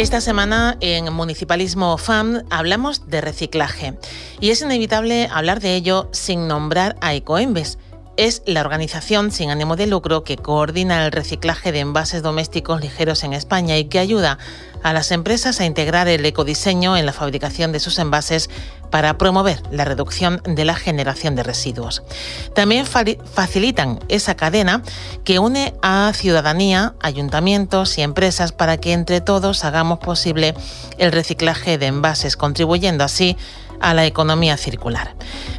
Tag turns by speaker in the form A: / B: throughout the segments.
A: Esta semana en Municipalismo FAM hablamos de reciclaje y es inevitable hablar de ello sin nombrar a Ecoembes. Es la organización sin ánimo de lucro que coordina el reciclaje de envases domésticos ligeros en España y que ayuda a las empresas a integrar el ecodiseño en la fabricación de sus envases para promover la reducción de la generación de residuos. También facilitan esa cadena que une a ciudadanía, ayuntamientos y empresas para que entre todos hagamos posible el reciclaje de envases, contribuyendo así a la economía circular.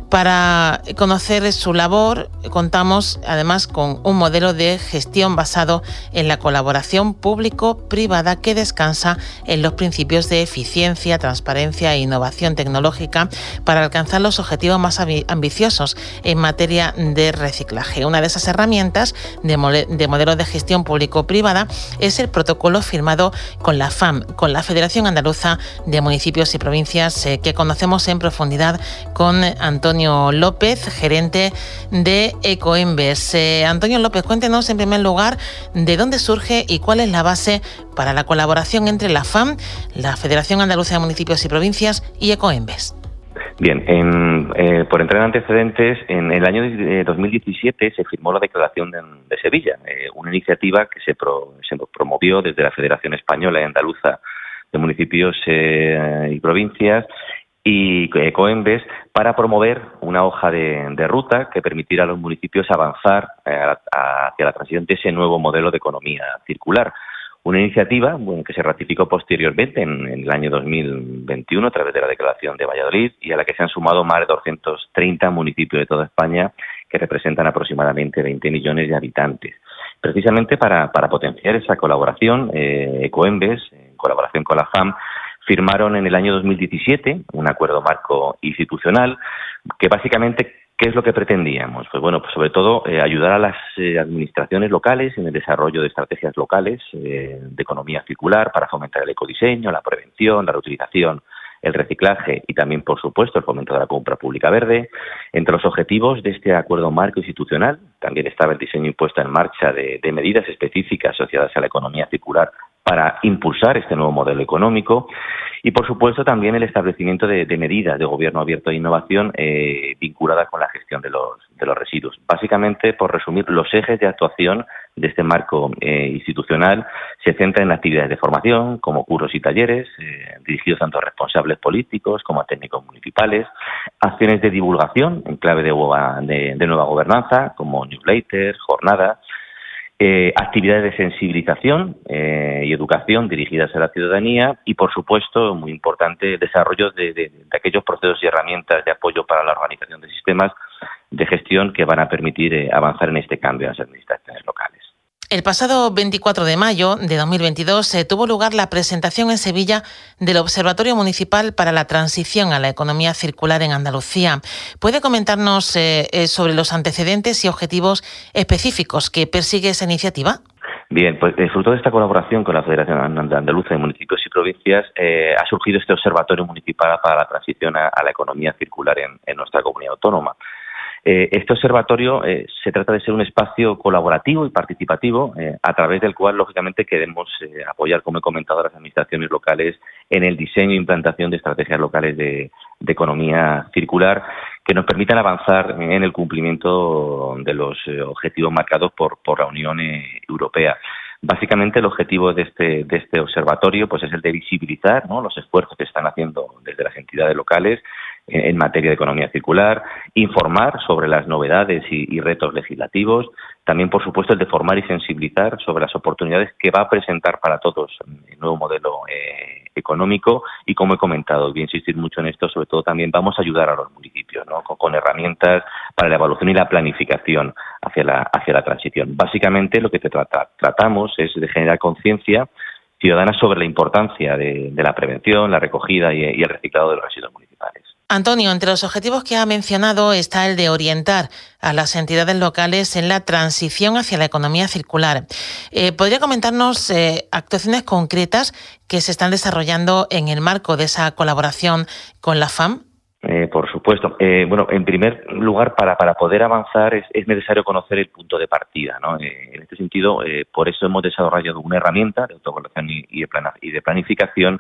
A: Para conocer su labor, contamos además con un modelo de gestión basado en la colaboración público-privada que descansa en los principios de eficiencia, transparencia e innovación tecnológica para alcanzar los objetivos más ambiciosos en materia de reciclaje. Una de esas herramientas de, modelo de gestión público-privada es el protocolo firmado con la FAM, con la Federación Andaluza de Municipios y Provincias, eh, que conocemos en profundidad con Antonio López, gerente de Ecoembes. Eh, Antonio López, cuéntenos en primer lugar de dónde surge y cuál es la base para la colaboración entre la FAM, la Federación Andaluza de Municipios y Provincias y Ecoembes.
B: Bien, eh, por entrar en antecedentes, en el año 2017 se firmó la Declaración de, Sevilla, eh, una iniciativa que se, promovió desde la Federación Española y Andaluza de Municipios y Provincias y Coembes para promover una hoja de, ruta que permitiera a los municipios avanzar eh, hacia la transición de ese nuevo modelo de economía circular. Una iniciativa que se ratificó posteriormente en, el año 2021 a través de la Declaración de Valladolid y a la que se han sumado más de 230 municipios de toda España que representan aproximadamente 20 millones de habitantes. Precisamente para, potenciar esa colaboración, eh, Ecoembes, en colaboración con la FAM, firmaron en el año 2017 un acuerdo marco institucional que básicamente ¿Qué es lo que pretendíamos? Pues bueno, pues sobre todo eh, ayudar a las eh, administraciones locales en el desarrollo de estrategias locales eh, de economía circular para fomentar el ecodiseño, la prevención, la reutilización, el reciclaje y también, por supuesto, el fomento de la compra pública verde. Entre los objetivos de este acuerdo marco institucional también estaba el diseño impuesto en marcha de medidas específicas asociadas a la economía circular para impulsar este nuevo modelo económico y, por supuesto, también el establecimiento de, medidas de gobierno abierto e innovación eh, vinculadas con la gestión de los, de los residuos. Básicamente, por resumir, los ejes de actuación de este marco eh, institucional se centran en actividades de formación, como cursos y talleres, eh, dirigidos tanto a responsables políticos como a técnicos municipales, acciones de divulgación en clave de, de nueva gobernanza, como newsletters, jornadas, eh, actividades de sensibilización eh, y educación dirigidas a la ciudadanía y, por supuesto, muy importante, desarrollo de, aquellos procesos y herramientas de apoyo para la organización de sistemas de gestión que van a permitir eh, avanzar en este cambio en las administraciones.
A: El pasado 24 de mayo de 2022 se tuvo lugar la presentación en Sevilla del Observatorio Municipal para la Transición a la Economía Circular en Andalucía. ¿Puede comentarnos eh, eh, sobre los antecedentes y objetivos específicos que persigue esa iniciativa?
B: Bien, pues eh, fruto de esta colaboración con la Federación Andaluza de Municipios y Provincias ha surgido este Observatorio Municipal para la Transición a, la Economía Circular en nuestra comunidad autónoma. Eh, este observatorio eh, se trata de ser un espacio colaborativo y participativo eh, a través del cual, lógicamente, queremos apoyar, como he comentado, a las administraciones locales en el diseño e implantación de estrategias locales de, economía circular que nos permitan avanzar en el cumplimiento de los objetivos marcados por, por la Unión Europea. Básicamente el objetivo de este, de este observatorio pues es el de visibilizar los esfuerzos que están haciendo desde las entidades locales en materia de economía circular, informar sobre las novedades y, retos legislativos, también, por supuesto, el de formar y sensibilizar sobre las oportunidades que va a presentar para todos el nuevo modelo eh, económico. Y, como he comentado, voy a insistir mucho en esto, sobre todo también vamos a ayudar a los municipios con, herramientas para la evaluación y la planificación hacia la, hacia la transición. Básicamente, lo que tratamos es de generar conciencia ciudadana sobre la importancia de, la prevención, la recogida y, y el reciclado de los residuos municipales.
A: Antonio, entre los objetivos que ha mencionado está el de orientar a las entidades locales en la transición hacia la economía circular. Eh, ¿Podría comentarnos eh, actuaciones concretas que se están desarrollando en el marco de esa colaboración con la FAM?
B: Eh, por supuesto. bueno, en primer lugar, para, para poder avanzar es, necesario conocer el punto de partida. en este sentido, por eso hemos desarrollado una herramienta de autoevaluación y de planificación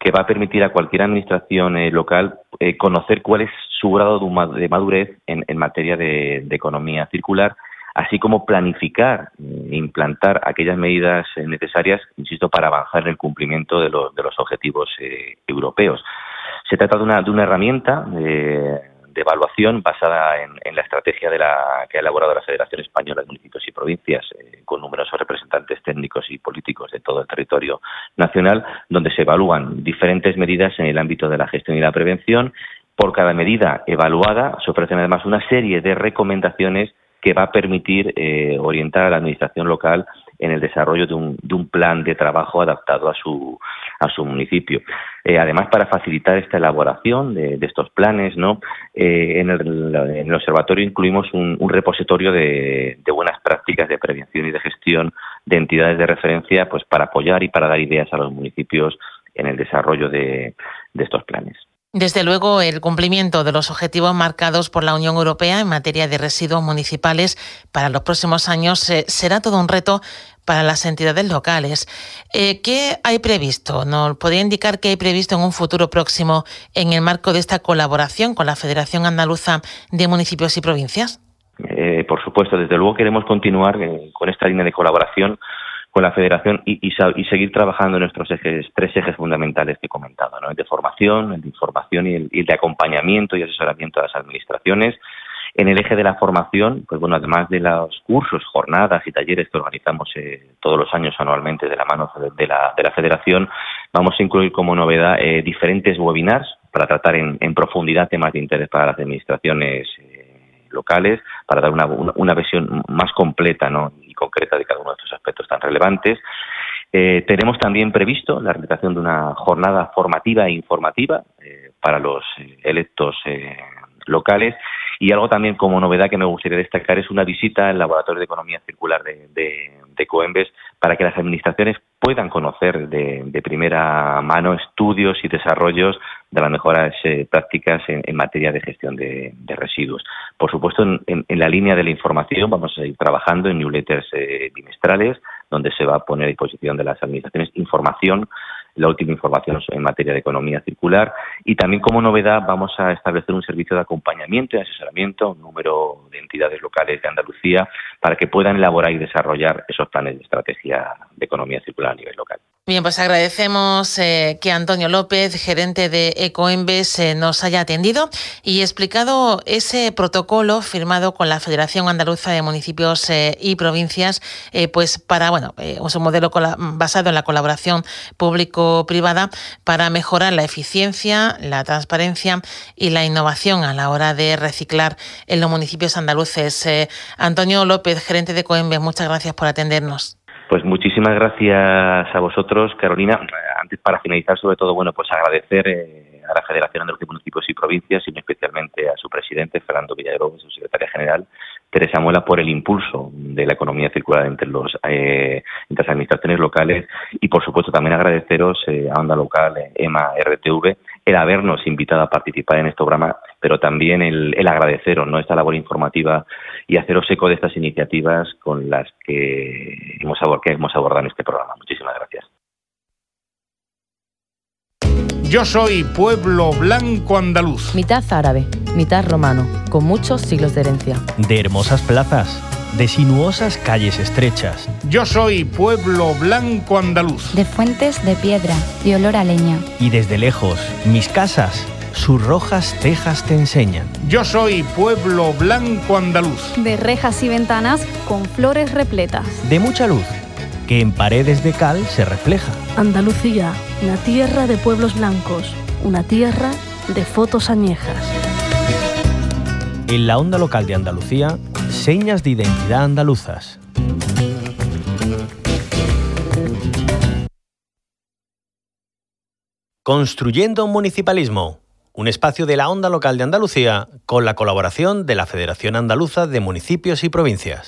B: que va a permitir a cualquier administración eh, local eh, conocer cuál es su grado de madurez en, materia de, economía circular, así como planificar e implantar aquellas medidas necesarias, insisto, para avanzar en el cumplimiento de, de los objetivos europeos. Se trata de una, de una herramienta de evaluación basada en, la estrategia que ha elaborado la Federación Española de Municipios y Provincias, eh, con numerosos representantes técnicos y políticos de todo el territorio nacional, donde se evalúan diferentes medidas en el ámbito de la gestión y la prevención. Por cada medida evaluada se ofrecen además una serie de recomendaciones que va a permitir eh, orientar a la Administración local en el desarrollo de un, de un plan de trabajo adaptado a su, a su municipio. Eh, además, para facilitar esta elaboración de, estos planes, ¿no? Eh, en, el, observatorio incluimos un, repositorio de, buenas prácticas de prevención y de gestión de entidades de referencia, pues para apoyar y para dar ideas a los municipios en el desarrollo de estos planes.
A: Desde luego, el cumplimiento de los objetivos marcados por la Unión Europea en materia de residuos municipales para los próximos años eh, será todo un reto para las entidades locales. Eh, ¿Qué hay previsto? ¿Nos podría indicar qué hay previsto en un futuro próximo en el marco de esta colaboración con la Federación Andaluza de Municipios y Provincias?
B: Eh, por supuesto, desde luego queremos continuar con esta línea de colaboración con la federación y, y, seguir trabajando en nuestros ejes, tres ejes fundamentales que he comentado, ¿no? el de formación, el de información y el, de acompañamiento y asesoramiento a las administraciones. En el eje de la formación, pues bueno, además de los cursos, jornadas y talleres que organizamos eh, todos los años anualmente de la mano de, la, de la federación, vamos a incluir como novedad eh, diferentes webinars para tratar en, profundidad temas de interés para las administraciones eh, locales, para dar una, una, una, visión más completa ¿no? Concreta de cada uno de estos aspectos tan relevantes. Eh, tenemos también previsto la realización de una jornada formativa e informativa eh, para los eh, electos locales y algo también como novedad que me gustaría destacar es una visita al Laboratorio de Economía Circular de, de, Coembes para que las administraciones puedan conocer de, primera mano estudios y desarrollos de las mejores eh, prácticas en, materia de gestión de, residuos. Por supuesto, en, la línea de la información vamos a ir trabajando en newsletters eh, bimestrales donde se va a poner a disposición de las administraciones información la última información en materia de economía circular y también como novedad vamos a establecer un servicio de acompañamiento y asesoramiento, un número de entidades locales de Andalucía para que puedan elaborar y desarrollar esos planes de estrategia de economía circular a nivel local.
A: Bien, pues agradecemos eh, que Antonio López, gerente de Ecoembes, eh, nos haya atendido y explicado ese protocolo firmado con la Federación Andaluza de Municipios eh, y Provincias, pues para, bueno, es un modelo basado en la colaboración público-privada para mejorar la eficiencia, la transparencia y la innovación a la hora de reciclar en los municipios andaluces. Antonio López, gerente de Ecoembes, muchas gracias por atendernos.
B: Pues muchísimas gracias a vosotros, Carolina. Antes, para finalizar, sobre todo, bueno, pues agradecer eh, a la Federación de los Municipios y Provincias y especialmente a su presidente, Fernando Villarobos, su secretaria general, Teresa Muela, por el impulso de la economía circular entre, los, eh, entre las administraciones locales y, por supuesto, también agradeceros eh, a Onda Local, EMA, RTV, el habernos invitado a participar en este programa, pero también el, agradeceros ¿no? esta labor informativa y haceros eco de estas iniciativas con las que hemos, que hemos abordado en este programa. Muchísimas gracias.
C: Yo soy pueblo blanco andaluz.
D: Mitad árabe, mitad romano, con muchos siglos de herencia.
E: De hermosas plazas de sinuosas calles estrechas.
C: Yo soy pueblo blanco andaluz.
F: De fuentes de piedra y olor a leña.
E: Y desde lejos, mis casas, sus rojas tejas te enseñan.
C: Yo soy pueblo blanco andaluz.
F: De rejas y ventanas con flores repletas.
E: De mucha luz, que en paredes de cal se refleja.
G: Andalucía, una tierra de pueblos blancos, una tierra de fotos añejas.
E: En la onda local de Andalucía, Señas de identidad andaluzas. Construyendo un municipalismo, un espacio de la onda local de Andalucía con la colaboración de la Federación Andaluza de Municipios y Provincias.